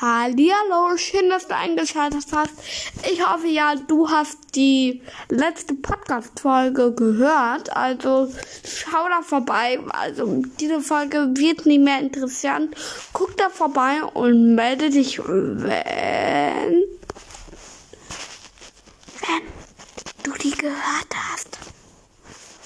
Hallihallo, schön, dass du eingeschaltet hast. Ich hoffe ja, du hast die letzte Podcast-Folge gehört. Also schau da vorbei. Also diese Folge wird nicht mehr interessant. Guck da vorbei und melde dich, wenn, wenn du die gehört hast.